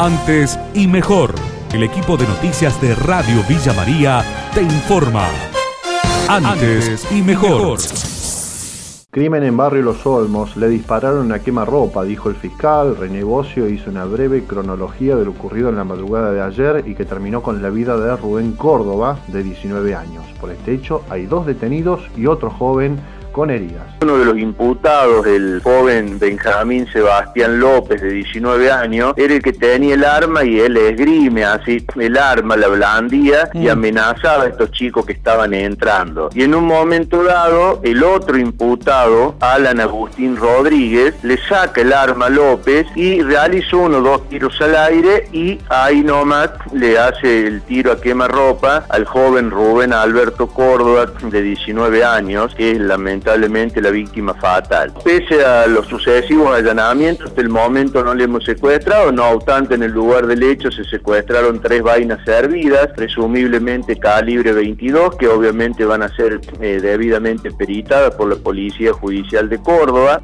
Antes y mejor. El equipo de noticias de Radio Villa María te informa. Antes y mejor. Crimen en Barrio Los Olmos. Le dispararon a quemarropa, dijo el fiscal. Renegocio hizo una breve cronología de lo ocurrido en la madrugada de ayer y que terminó con la vida de Rubén Córdoba, de 19 años. Por este hecho, hay dos detenidos y otro joven con heridas. Uno de los imputados, el joven Benjamín Sebastián López, de 19 años, era el que tenía el arma y él esgrime así el arma, la blandía y mm. amenazaba a estos chicos que estaban entrando. Y en un momento dado, el otro imputado, Alan Agustín Rodríguez, le saca el arma a López y realiza uno o dos tiros al aire y ahí nomás le hace el tiro a quemarropa al joven Rubén Alberto Córdoba, de 19 años, que es lamentablemente lamentablemente la víctima fatal. Pese a los sucesivos allanamientos, hasta el momento no le hemos secuestrado, no obstante en el lugar del hecho se secuestraron tres vainas servidas, presumiblemente calibre 22, que obviamente van a ser eh, debidamente peritadas por la Policía Judicial de Córdoba.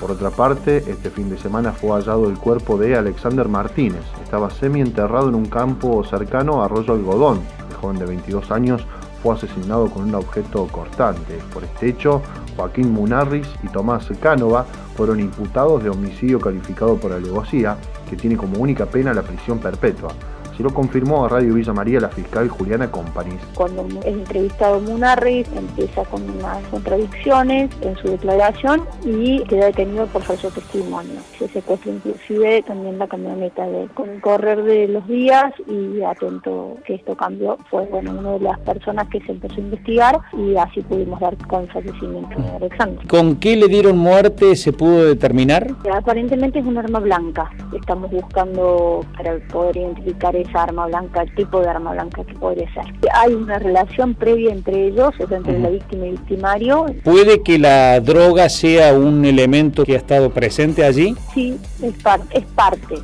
Por otra parte, este fin de semana fue hallado el cuerpo de Alexander Martínez. Estaba semi-enterrado en un campo cercano a Arroyo Algodón. El joven de 22 años fue asesinado con un objeto cortante. Por este hecho, Joaquín Munarris y Tomás Cánova fueron imputados de homicidio calificado por alevosía, que tiene como única pena la prisión perpetua lo confirmó a Radio Villa María la fiscal Juliana Companys. Cuando es entrevistado Munarris, empieza con unas contradicciones en su declaración y queda detenido por falso testimonio. Se secuestra inclusive también la camioneta de Con el correr de los días y atento que esto cambió, fue bueno una de las personas que se empezó a investigar y así pudimos dar con fallecimiento de Alexander. ¿Con qué le dieron muerte? ¿Se pudo determinar? Aparentemente es un arma blanca. Estamos buscando para poder identificar eso arma blanca, el tipo de arma blanca que podría ser. Hay una relación previa entre ellos, entre la víctima y el victimario. ¿Puede que la droga sea un elemento que ha estado presente allí? Sí, es, es parte.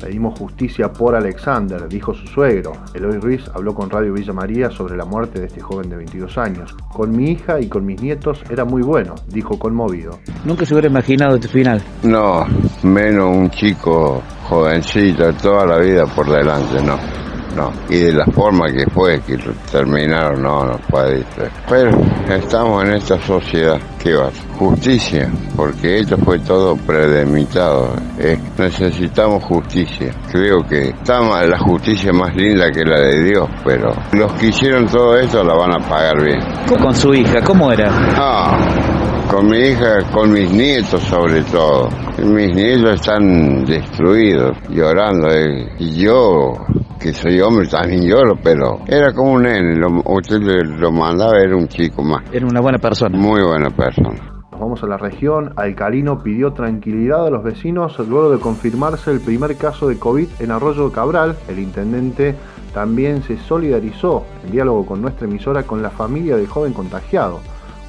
Pedimos justicia por Alexander, dijo su suegro. Eloy Ruiz habló con Radio Villa María sobre la muerte de este joven de 22 años. Con mi hija y con mis nietos era muy bueno, dijo conmovido. ¿Nunca se hubiera imaginado este final? No, menos un chico jovencito, toda la vida por delante, no. No, y de la forma que fue, que terminaron, no, no puede ser. Pero estamos en esta sociedad, ¿qué va? Justicia, porque esto fue todo predemitado. necesitamos justicia. Creo que está la justicia más linda que la de Dios, pero los que hicieron todo esto la van a pagar bien. ¿Con su hija? ¿Cómo era? Ah, con mi hija, con mis nietos sobre todo. Mis nietos están destruidos, llorando. Eh. Y yo, que soy hombre, también lloro, pero era como un nene. usted lo mandaba, era un chico más. Era una buena persona. Muy buena persona. Nos vamos a la región. Alcalino pidió tranquilidad a los vecinos luego de confirmarse el primer caso de COVID en Arroyo Cabral. El intendente también se solidarizó en diálogo con nuestra emisora con la familia del joven contagiado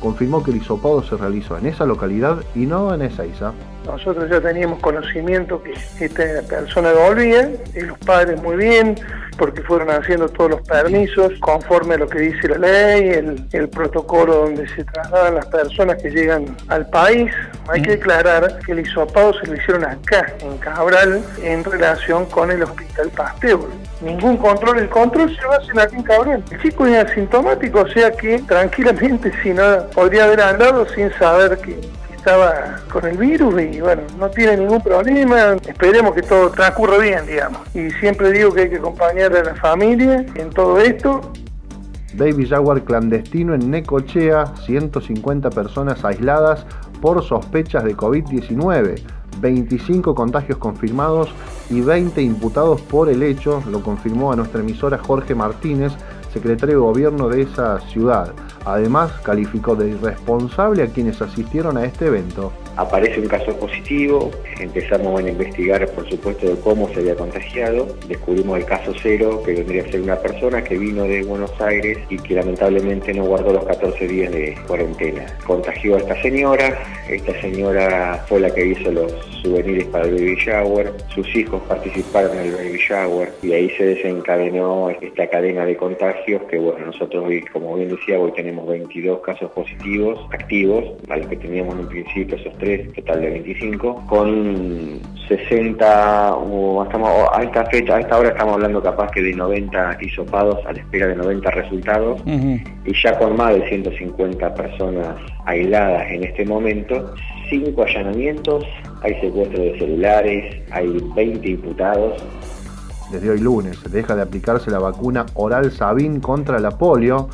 confirmó que el hisopado se realizó en esa localidad y no en Ezeiza. Nosotros ya teníamos conocimiento que esta persona volvía, y los padres muy bien, porque fueron haciendo todos los permisos conforme a lo que dice la ley, el, protocolo donde se trasladan las personas que llegan al país. Hay que declarar que el hisopado se lo hicieron acá, en Cabral, en relación con el Hospital Pasteur. Ningún control, el control se lo hacen aquí en Cabral. El chico es asintomático, o sea que tranquilamente si no podría haber andado sin saber que estaba con el virus y bueno, no tiene ningún problema. Esperemos que todo transcurra bien, digamos. Y siempre digo que hay que acompañar a la familia en todo esto. Baby Jaguar clandestino en Necochea, 150 personas aisladas por sospechas de COVID-19. 25 contagios confirmados y 20 imputados por el hecho, lo confirmó a nuestra emisora Jorge Martínez, secretario de gobierno de esa ciudad. Además, calificó de irresponsable a quienes asistieron a este evento. Aparece un caso positivo, empezamos a investigar por supuesto de cómo se había contagiado, descubrimos el caso cero, que vendría a ser una persona que vino de Buenos Aires y que lamentablemente no guardó los 14 días de cuarentena. Contagió a esta señora, esta señora fue la que hizo los souvenirs para el baby shower, sus hijos participaron en el baby shower y ahí se desencadenó esta cadena de contagios que bueno, nosotros como bien decía, hoy tenemos 22 casos positivos activos, a los que teníamos en un principio esos tres, total de 25, con 60 o estamos, a esta fecha, a esta hora estamos hablando capaz que de 90 hisopados a la espera de 90 resultados. Y ya con más de 150 personas aisladas en este momento, 5 allanamientos, hay secuestro de celulares, hay 20 imputados. Desde hoy lunes deja de aplicarse la vacuna oral Sabin contra la polio,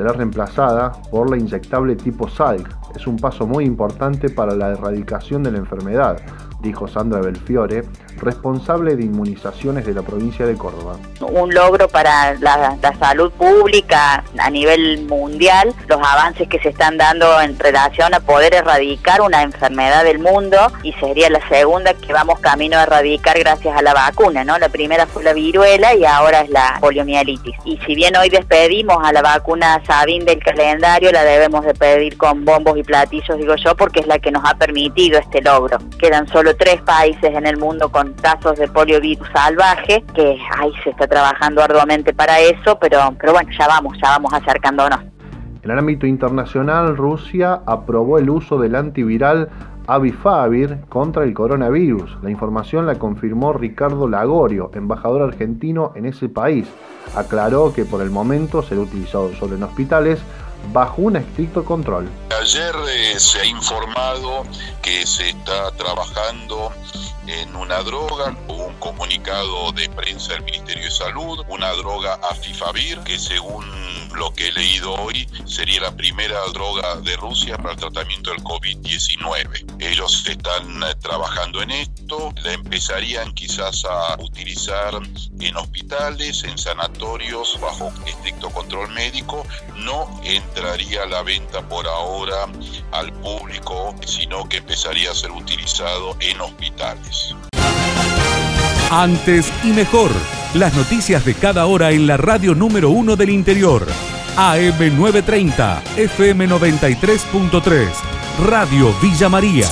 será reemplazada por la inyectable tipo Salk. Es un paso muy importante para la erradicación de la enfermedad dijo Sandra Belfiore, responsable de inmunizaciones de la provincia de Córdoba. Un logro para la, salud pública a nivel mundial, los avances que se están dando en relación a poder erradicar una enfermedad del mundo y sería la segunda que vamos camino a erradicar gracias a la vacuna, ¿no? La primera fue la viruela y ahora es la poliomielitis. Y si bien hoy despedimos a la vacuna Sabin del calendario, la debemos de pedir con bombos y platillos, digo yo, porque es la que nos ha permitido este logro. Quedan solo tres países en el mundo con casos de poliovirus salvaje, que ahí se está trabajando arduamente para eso, pero, pero bueno, ya vamos, ya vamos acercándonos. En el ámbito internacional, Rusia aprobó el uso del antiviral Avifavir contra el coronavirus. La información la confirmó Ricardo Lagorio, embajador argentino en ese país. Aclaró que por el momento será utilizado solo en hospitales bajo un estricto control. Ayer eh, se ha informado que se está trabajando en una droga, un comunicado de prensa del Ministerio de Salud, una droga Afifavir, que según lo que he leído hoy sería la primera droga de Rusia para el tratamiento del COVID-19. Ellos están eh, trabajando en esto, la empezarían quizás a utilizar en hospitales, en sanatorios bajo estricto control médico, no entraría a la venta por ahora al público, sino que empezaría a ser utilizado en hospitales. Antes y mejor, las noticias de cada hora en la radio número uno del interior. AM 930, FM 93.3, Radio Villa María.